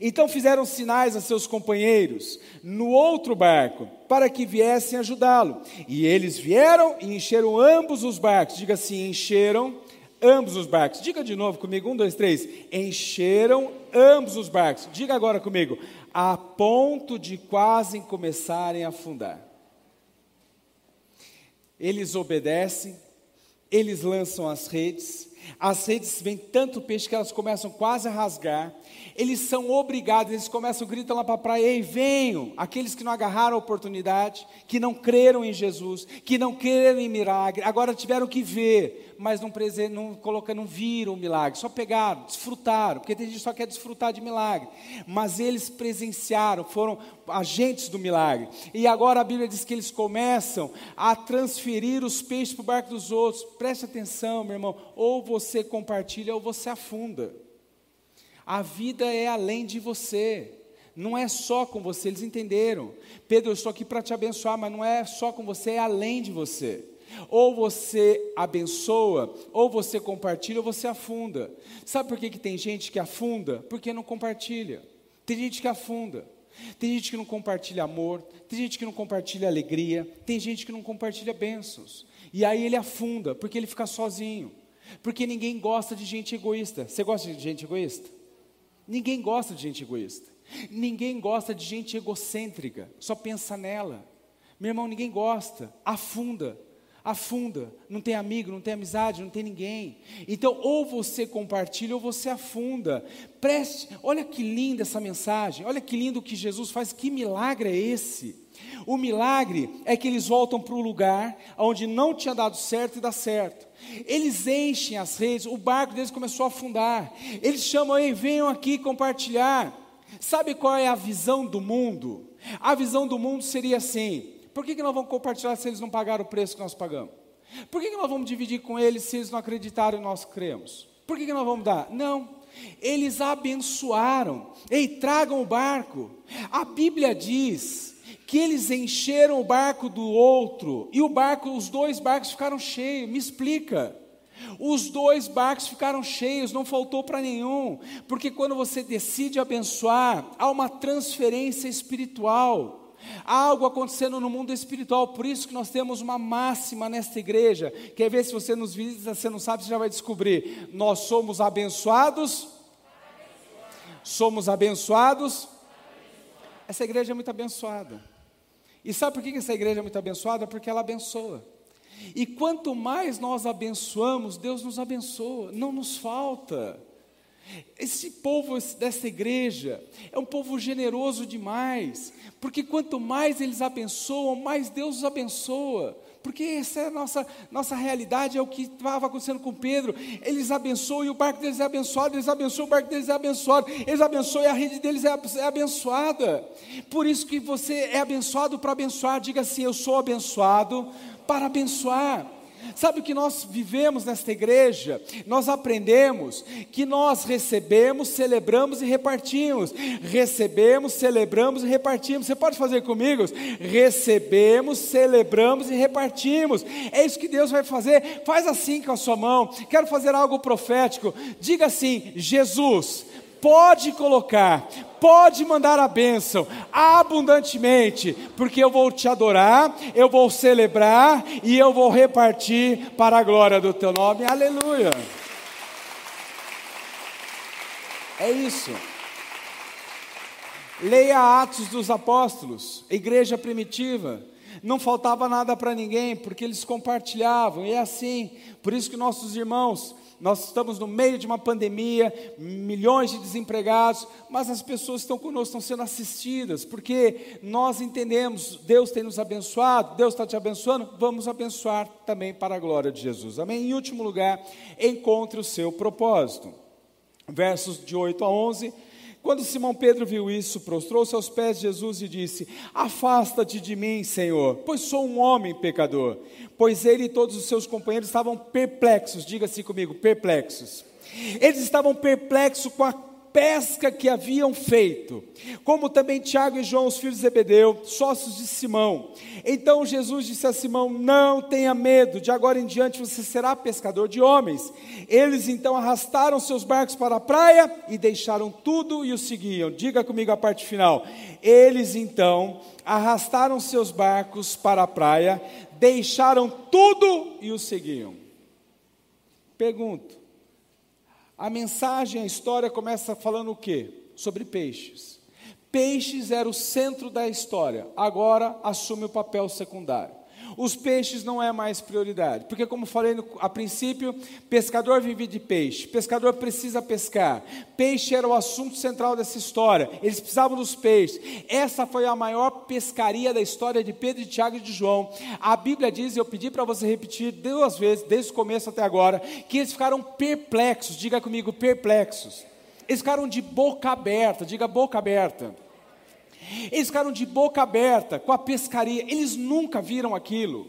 Então fizeram sinais a seus companheiros no outro barco, para que viessem ajudá-lo. E eles vieram e encheram ambos os barcos. Diga assim: encheram ambos os barcos. Diga de novo comigo: um, dois, três. Encheram ambos os barcos. Diga agora comigo: a ponto de quase começarem a afundar. Eles obedecem, eles lançam as redes, as redes vêm tanto peixe que elas começam quase a rasgar. Eles são obrigados, eles começam a gritar lá para a praia: Ei, venham! Aqueles que não agarraram a oportunidade, que não creram em Jesus, que não creram em milagre, agora tiveram que ver, mas não, não, coloca, não viram o milagre, só pegaram, desfrutaram, porque tem gente que só quer desfrutar de milagre. Mas eles presenciaram, foram agentes do milagre. E agora a Bíblia diz que eles começam a transferir os peixes para o barco dos outros. Preste atenção, meu irmão, ou você compartilha ou você afunda. A vida é além de você. Não é só com você, eles entenderam. Pedro, eu estou aqui para te abençoar, mas não é só com você, é além de você. Ou você abençoa, ou você compartilha, ou você afunda. Sabe por que, que tem gente que afunda? Porque não compartilha. Tem gente que afunda. Tem gente que não compartilha amor, tem gente que não compartilha alegria, tem gente que não compartilha bênçãos. E aí ele afunda, porque ele fica sozinho. Porque ninguém gosta de gente egoísta. Você gosta de gente egoísta? Ninguém gosta de gente egoísta. Ninguém gosta de gente egocêntrica, só pensa nela. Meu irmão, ninguém gosta. Afunda afunda, não tem amigo, não tem amizade, não tem ninguém. Então, ou você compartilha ou você afunda. Preste, olha que linda essa mensagem, olha que lindo o que Jesus faz, que milagre é esse? O milagre é que eles voltam para o lugar onde não tinha dado certo e dá certo. Eles enchem as redes, o barco deles começou a afundar. Eles chamam, ei, venham aqui compartilhar. Sabe qual é a visão do mundo? A visão do mundo seria assim: por que, que nós vamos compartilhar se eles não pagaram o preço que nós pagamos? Por que, que nós vamos dividir com eles se eles não acreditaram e nós cremos? Por que, que nós vamos dar? Não. Eles abençoaram. Ei, tragam o barco. A Bíblia diz que eles encheram o barco do outro e o barco, os dois barcos ficaram cheios. Me explica. Os dois barcos ficaram cheios, não faltou para nenhum, porque quando você decide abençoar, há uma transferência espiritual. Há algo acontecendo no mundo espiritual, por isso que nós temos uma máxima nesta igreja. Quer ver se você nos visita, você não sabe, você já vai descobrir. Nós somos abençoados. Somos abençoados. Essa igreja é muito abençoada. E sabe por que essa igreja é muito abençoada? Porque ela abençoa. E quanto mais nós abençoamos, Deus nos abençoa, não nos falta. Esse povo dessa igreja é um povo generoso demais, porque quanto mais eles abençoam, mais Deus os abençoa. Porque essa é a nossa, nossa realidade, é o que estava acontecendo com Pedro. Eles abençoam e o barco deles é abençoado, eles abençoam, o barco deles é abençoado, eles abençoam e a rede deles é, é abençoada. Por isso que você é abençoado para abençoar, diga assim: Eu sou abençoado para abençoar. Sabe o que nós vivemos nesta igreja? Nós aprendemos que nós recebemos, celebramos e repartimos. Recebemos, celebramos e repartimos. Você pode fazer comigo? Recebemos, celebramos e repartimos. É isso que Deus vai fazer. Faz assim com a sua mão. Quero fazer algo profético. Diga assim: Jesus, pode colocar, pode mandar a bênção abundantemente, porque eu vou te adorar, eu vou celebrar e eu vou repartir para a glória do teu nome. Aleluia. É isso. Leia Atos dos Apóstolos, igreja primitiva. Não faltava nada para ninguém, porque eles compartilhavam, e é assim. Por isso que nossos irmãos nós estamos no meio de uma pandemia, milhões de desempregados, mas as pessoas que estão conosco estão sendo assistidas, porque nós entendemos, Deus tem nos abençoado, Deus está te abençoando, vamos abençoar também para a glória de Jesus. Amém? Em último lugar, encontre o seu propósito. Versos de 8 a 11. Quando Simão Pedro viu isso, prostrou-se aos pés de Jesus e disse: Afasta-te de mim, Senhor, pois sou um homem pecador. Pois ele e todos os seus companheiros estavam perplexos, diga-se comigo, perplexos. Eles estavam perplexos com a pesca que haviam feito, como também Tiago e João, os filhos de Zebedeu, sócios de Simão. Então Jesus disse a Simão: Não tenha medo, de agora em diante você será pescador de homens. Eles então arrastaram seus barcos para a praia e deixaram tudo e o seguiam. Diga comigo a parte final. Eles então arrastaram seus barcos para a praia, deixaram tudo e o seguiam. Pergunto: a mensagem, a história começa falando o quê? Sobre peixes. Peixes era o centro da história, agora assume o papel secundário. Os peixes não é mais prioridade, porque como falei no, a princípio, pescador vive de peixe, pescador precisa pescar, peixe era o assunto central dessa história, eles precisavam dos peixes, essa foi a maior pescaria da história de Pedro, de Tiago e de João, a Bíblia diz, e eu pedi para você repetir duas vezes, desde o começo até agora, que eles ficaram perplexos, diga comigo, perplexos, eles ficaram de boca aberta, diga boca aberta, eles ficaram de boca aberta com a pescaria, eles nunca viram aquilo.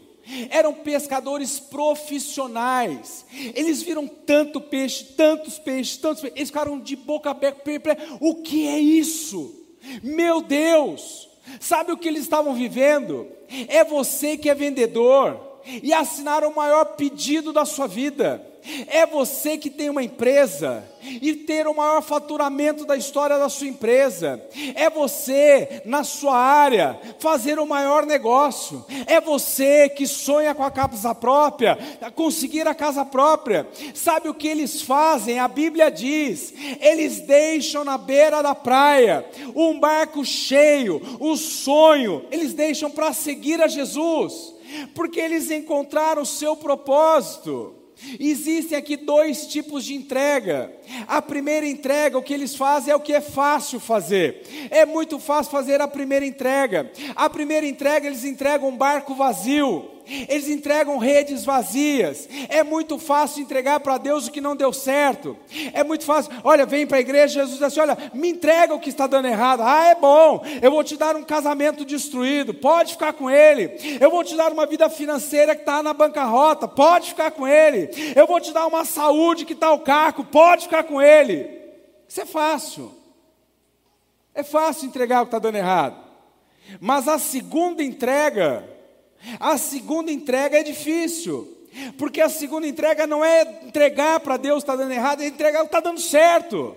Eram pescadores profissionais. Eles viram tanto peixe, tantos peixes, tantos peixes. Eles ficaram de boca aberta. O que é isso? Meu Deus! Sabe o que eles estavam vivendo? É você que é vendedor e assinaram o maior pedido da sua vida. É você que tem uma empresa e ter o maior faturamento da história da sua empresa. É você, na sua área, fazer o maior negócio. É você que sonha com a casa própria, conseguir a casa própria. Sabe o que eles fazem? A Bíblia diz: eles deixam na beira da praia um barco cheio, o sonho, eles deixam para seguir a Jesus, porque eles encontraram o seu propósito. Existem aqui dois tipos de entrega. A primeira entrega, o que eles fazem é o que é fácil fazer. É muito fácil fazer a primeira entrega. A primeira entrega, eles entregam um barco vazio eles entregam redes vazias. É muito fácil entregar para Deus o que não deu certo. É muito fácil. Olha, vem para a igreja, Jesus diz assim: Olha, me entrega o que está dando errado. Ah, é bom. Eu vou te dar um casamento destruído. Pode ficar com ele. Eu vou te dar uma vida financeira que está na bancarrota. Pode ficar com ele. Eu vou te dar uma saúde que está ao caco. Pode ficar com ele. Isso é fácil. É fácil entregar o que está dando errado. Mas a segunda entrega a segunda entrega é difícil, porque a segunda entrega não é entregar para Deus está dando errado, é entregar está dando certo.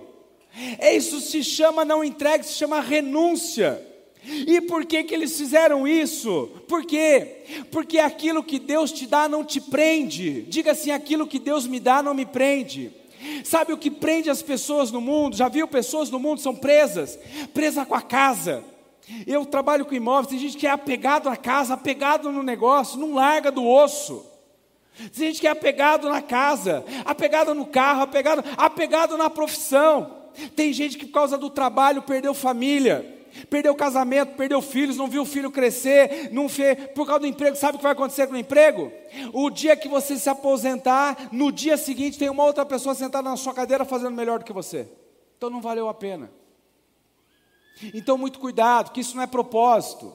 Isso se chama não entrega, se chama renúncia. E por que, que eles fizeram isso? Por quê? Porque aquilo que Deus te dá não te prende. Diga assim: aquilo que Deus me dá não me prende. Sabe o que prende as pessoas no mundo? Já viu pessoas no mundo são presas? Presa com a casa, eu trabalho com imóveis, tem gente que é apegado à casa, apegado no negócio, não larga do osso. Tem gente que é apegado na casa, apegado no carro, apegado, apegado na profissão. Tem gente que por causa do trabalho perdeu família, perdeu casamento, perdeu filhos, não viu o filho crescer, não fez, por causa do emprego, sabe o que vai acontecer com o emprego? O dia que você se aposentar, no dia seguinte tem uma outra pessoa sentada na sua cadeira fazendo melhor do que você. Então não valeu a pena. Então, muito cuidado, que isso não é propósito.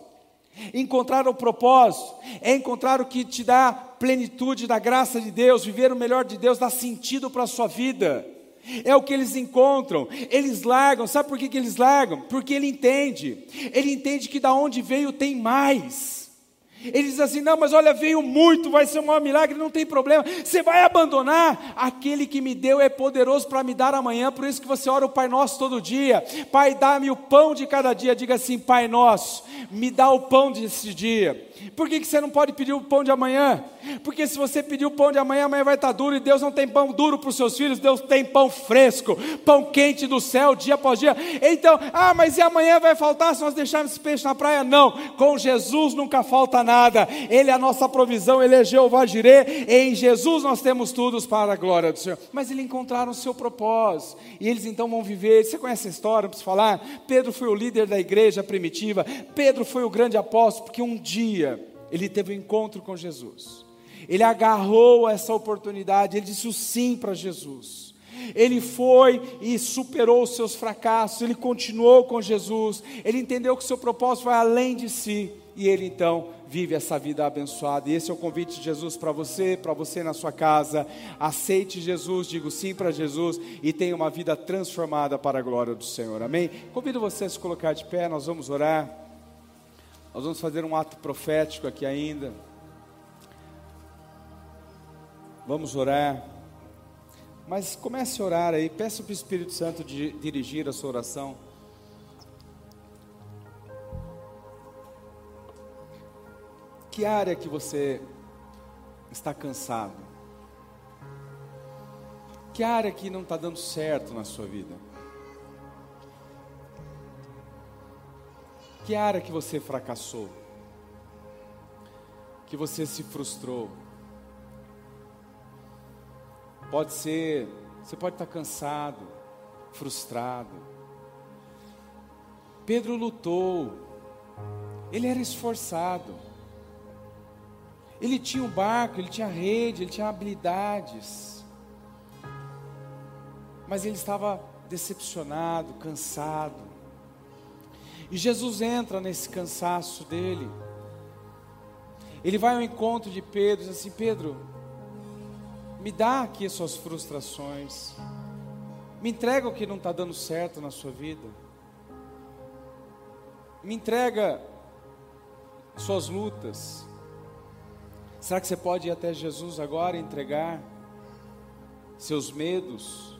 Encontrar o propósito é encontrar o que te dá plenitude da graça de Deus, viver o melhor de Deus, dá sentido para a sua vida. É o que eles encontram, eles largam, sabe por que, que eles largam? Porque ele entende, ele entende que da onde veio tem mais. Ele diz assim: não, mas olha, veio muito, vai ser um maior milagre, não tem problema. Você vai abandonar? Aquele que me deu é poderoso para me dar amanhã, por isso que você ora o Pai Nosso todo dia. Pai, dá-me o pão de cada dia. Diga assim: Pai Nosso, me dá o pão desse dia. Por que, que você não pode pedir o pão de amanhã? Porque se você pedir o pão de amanhã, amanhã vai estar duro e Deus não tem pão duro para os seus filhos, Deus tem pão fresco, pão quente do céu, dia após dia. Então, ah, mas e amanhã vai faltar se nós deixarmos esse peixe na praia? Não, com Jesus nunca falta nada, Ele é a nossa provisão, Ele é Jeová Jireh, em Jesus nós temos tudo para a glória do Senhor. Mas eles encontraram o seu propósito, e eles então vão viver. Você conhece a história, não preciso falar? Pedro foi o líder da igreja primitiva, Pedro foi o grande apóstolo, porque um dia ele teve um encontro com Jesus. Ele agarrou essa oportunidade, ele disse o sim para Jesus. Ele foi e superou os seus fracassos, ele continuou com Jesus, ele entendeu que o seu propósito vai além de si, e ele então vive essa vida abençoada. E esse é o convite de Jesus para você, para você na sua casa. Aceite Jesus, digo sim para Jesus e tenha uma vida transformada para a glória do Senhor. Amém? Convido você a se colocar de pé, nós vamos orar. Nós vamos fazer um ato profético aqui ainda. Vamos orar. Mas comece a orar aí, peça para o Espírito Santo de dirigir a sua oração. Que área que você está cansado? Que área que não está dando certo na sua vida? Que área que você fracassou? que você se frustrou. Pode ser, você pode estar cansado, frustrado. Pedro lutou, ele era esforçado, ele tinha o um barco, ele tinha rede, ele tinha habilidades, mas ele estava decepcionado, cansado. E Jesus entra nesse cansaço dele. Ele vai ao encontro de Pedro e diz assim: Pedro, me dá aqui as suas frustrações, me entrega o que não está dando certo na sua vida, me entrega suas lutas. Será que você pode ir até Jesus agora e entregar seus medos,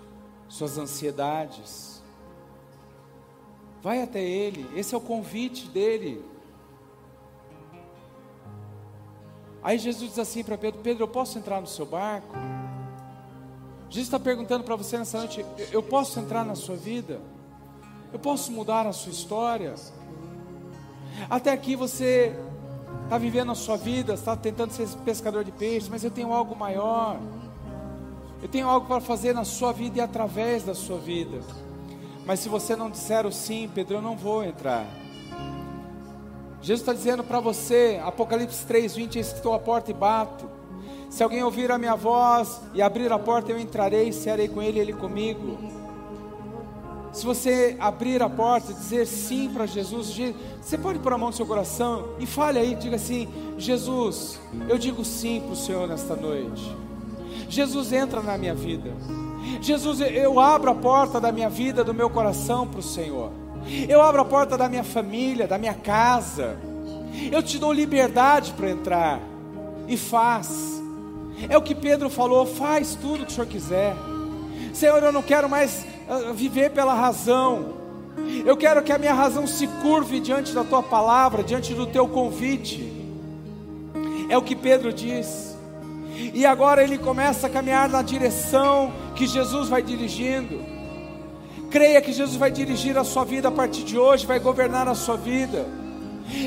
suas ansiedades? Vai até Ele, esse é o convite dele. Aí Jesus diz assim para Pedro: Pedro, eu posso entrar no seu barco? Jesus está perguntando para você nessa noite: eu posso entrar na sua vida? Eu posso mudar a sua história? Até aqui você está vivendo a sua vida, está tentando ser pescador de peixes, mas eu tenho algo maior. Eu tenho algo para fazer na sua vida e através da sua vida. Mas se você não disser o sim, Pedro, eu não vou entrar. Jesus está dizendo para você, Apocalipse 3:20, estou à porta e bato. Se alguém ouvir a minha voz e abrir a porta, eu entrarei, serei com ele, ele comigo. Se você abrir a porta e dizer sim para Jesus, você pode pôr a mão no seu coração e fale aí, diga assim: Jesus, eu digo sim para o Senhor nesta noite. Jesus entra na minha vida. Jesus, eu abro a porta da minha vida, do meu coração para o Senhor. Eu abro a porta da minha família, da minha casa. Eu te dou liberdade para entrar. E faz. É o que Pedro falou: faz tudo o que o Senhor quiser. Senhor, eu não quero mais uh, viver pela razão. Eu quero que a minha razão se curve diante da tua palavra, diante do teu convite. É o que Pedro diz. E agora ele começa a caminhar na direção que Jesus vai dirigindo. Creia que Jesus vai dirigir a sua vida a partir de hoje, vai governar a sua vida.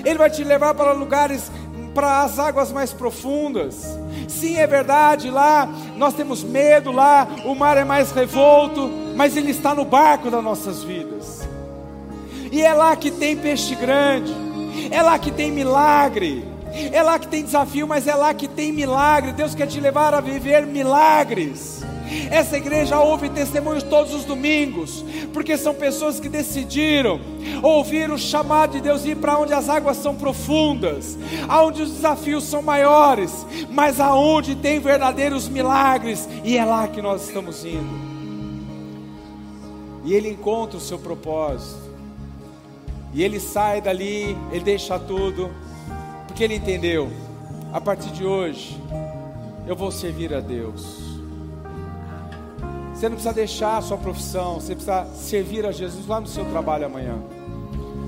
Ele vai te levar para lugares, para as águas mais profundas. Sim, é verdade, lá nós temos medo, lá o mar é mais revolto, mas Ele está no barco das nossas vidas. E é lá que tem peixe grande, é lá que tem milagre, é lá que tem desafio, mas é lá que tem milagre. Deus quer te levar a viver milagres. Essa igreja ouve testemunhos todos os domingos, porque são pessoas que decidiram ouvir o chamado de Deus e ir para onde as águas são profundas, aonde os desafios são maiores, mas aonde tem verdadeiros milagres, e é lá que nós estamos indo. E ele encontra o seu propósito. E ele sai dali, ele deixa tudo, porque ele entendeu: a partir de hoje, eu vou servir a Deus. Você não precisa deixar a sua profissão, você precisa servir a Jesus lá no seu trabalho amanhã.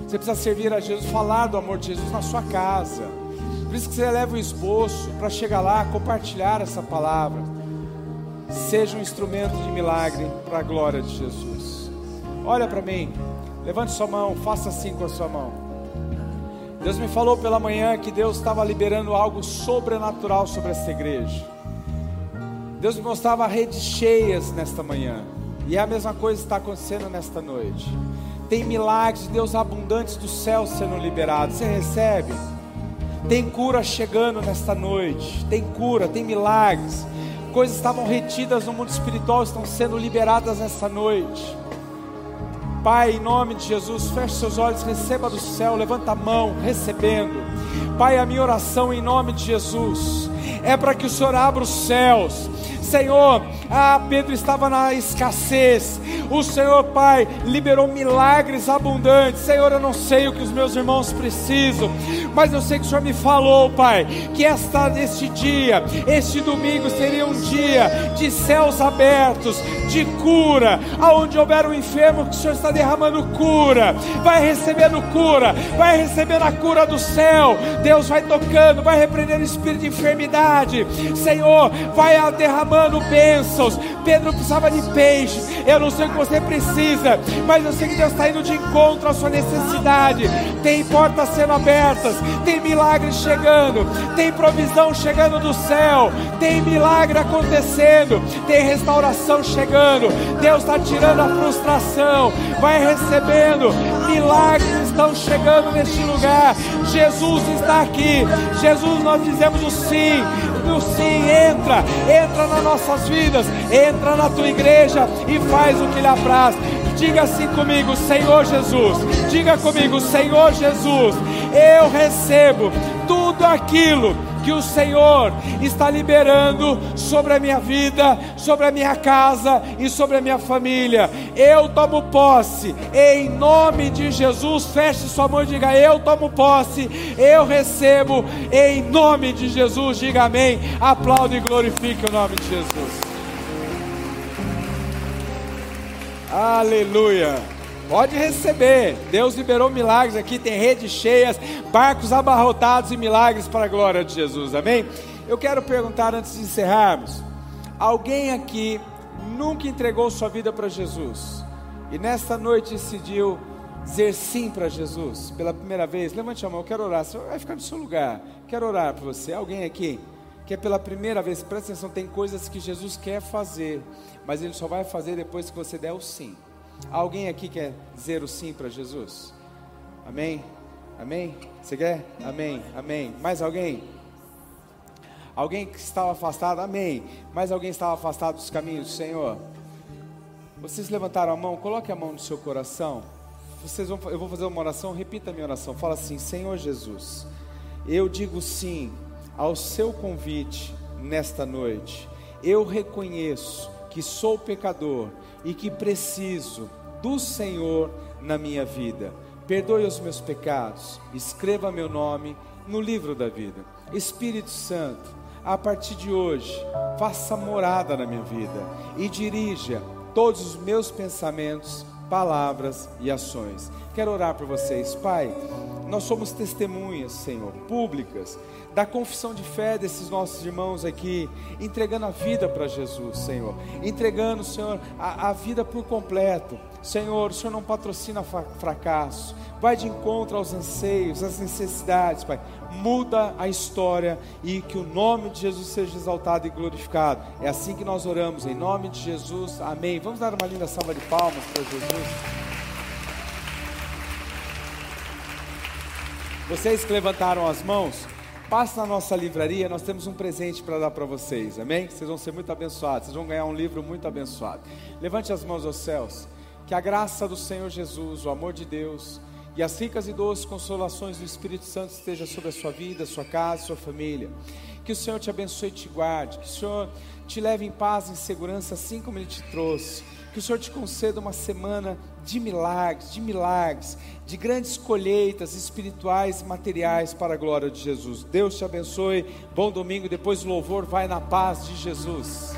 Você precisa servir a Jesus, falar do amor de Jesus na sua casa. Por isso que você leva o esboço para chegar lá, compartilhar essa palavra. Seja um instrumento de milagre para a glória de Jesus. Olha para mim, levante sua mão, faça assim com a sua mão. Deus me falou pela manhã que Deus estava liberando algo sobrenatural sobre essa igreja. Deus me mostrava redes cheias nesta manhã. E a mesma coisa está acontecendo nesta noite. Tem milagres de Deus abundantes do céu sendo liberados. Você recebe? Tem cura chegando nesta noite. Tem cura, tem milagres. Coisas estavam retidas no mundo espiritual estão sendo liberadas nessa noite. Pai, em nome de Jesus, feche seus olhos, receba do céu, levanta a mão, recebendo. Pai, a minha oração em nome de Jesus é para que o Senhor abra os céus Senhor, ah, Pedro estava na escassez. O Senhor, Pai, liberou milagres abundantes. Senhor, eu não sei o que os meus irmãos precisam, mas eu sei que o Senhor me falou, Pai, que esta, este dia, este domingo seria um dia de céus abertos, de cura, aonde houver um enfermo, que o Senhor está derramando cura, vai recebendo cura, vai recebendo a cura do céu, Deus vai tocando, vai repreendendo o espírito de enfermidade. Senhor, vai derramando bênçãos. Pedro precisava de peixe. Eu não sei o que você precisa, mas eu sei que Deus está indo de encontro à sua necessidade. Tem portas sendo abertas, tem milagres chegando, tem provisão chegando do céu, tem milagre acontecendo, tem restauração chegando. Deus está tirando a frustração, vai recebendo, milagres estão chegando neste lugar. Jesus está aqui. Jesus, nós dizemos o sim, o sim, entra, entra nas nossas vidas, entra na tua igreja e faz o que lhe apraz. Diga assim comigo, Senhor Jesus. Diga comigo, Senhor Jesus. Eu recebo tudo aquilo que o Senhor está liberando sobre a minha vida, sobre a minha casa e sobre a minha família. Eu tomo posse, em nome de Jesus. Feche sua mão e diga: Eu tomo posse, eu recebo, em nome de Jesus. Diga amém. Aplaude e glorifique o nome de Jesus. Aleluia. Pode receber. Deus liberou milagres aqui, tem redes cheias, barcos abarrotados e milagres para a glória de Jesus. Amém? Eu quero perguntar antes de encerrarmos: alguém aqui nunca entregou sua vida para Jesus e nesta noite decidiu dizer sim para Jesus pela primeira vez? Levante a mão, eu quero orar. Você vai ficar no seu lugar. Quero orar por você. Alguém aqui que é pela primeira vez, presta atenção, tem coisas que Jesus quer fazer, mas Ele só vai fazer depois que você der o sim. Alguém aqui quer dizer o sim para Jesus? Amém? Amém? Você quer? Amém? Amém. Mais alguém? Alguém que estava afastado? Amém. Mais alguém estava afastado dos caminhos do Senhor? Vocês levantaram a mão? Coloque a mão no seu coração. Vocês vão, eu vou fazer uma oração. Repita a minha oração. Fala assim: Senhor Jesus, eu digo sim ao seu convite nesta noite. Eu reconheço que sou pecador e que preciso do Senhor na minha vida. Perdoe os meus pecados, escreva meu nome no livro da vida. Espírito Santo, a partir de hoje, faça morada na minha vida e dirija todos os meus pensamentos, palavras e ações. Quero orar por vocês, Pai. Nós somos testemunhas, Senhor, públicas da confissão de fé desses nossos irmãos aqui, entregando a vida para Jesus, Senhor, entregando, Senhor, a, a, vida por completo. Senhor, o Senhor não patrocina fracasso, vai de encontro aos anseios, às necessidades, Pai. Muda a história e que o nome de Jesus seja exaltado e glorificado. É assim que nós oramos, em nome de Jesus, amém. Vamos dar uma linda salva de palmas para Jesus. Vocês que levantaram as mãos, Passe na nossa livraria, nós temos um presente para dar para vocês, amém? Vocês vão ser muito abençoados, vocês vão ganhar um livro muito abençoado. Levante as mãos aos céus, que a graça do Senhor Jesus, o amor de Deus e as ricas e doces consolações do Espírito Santo esteja sobre a sua vida, sua casa, sua família. Que o Senhor te abençoe e te guarde, que o Senhor te leve em paz e em segurança, assim como Ele te trouxe. Que o Senhor te conceda uma semana de milagres, de milagres, de grandes colheitas espirituais e materiais para a glória de Jesus. Deus te abençoe. Bom domingo. Depois do louvor, vai na paz de Jesus.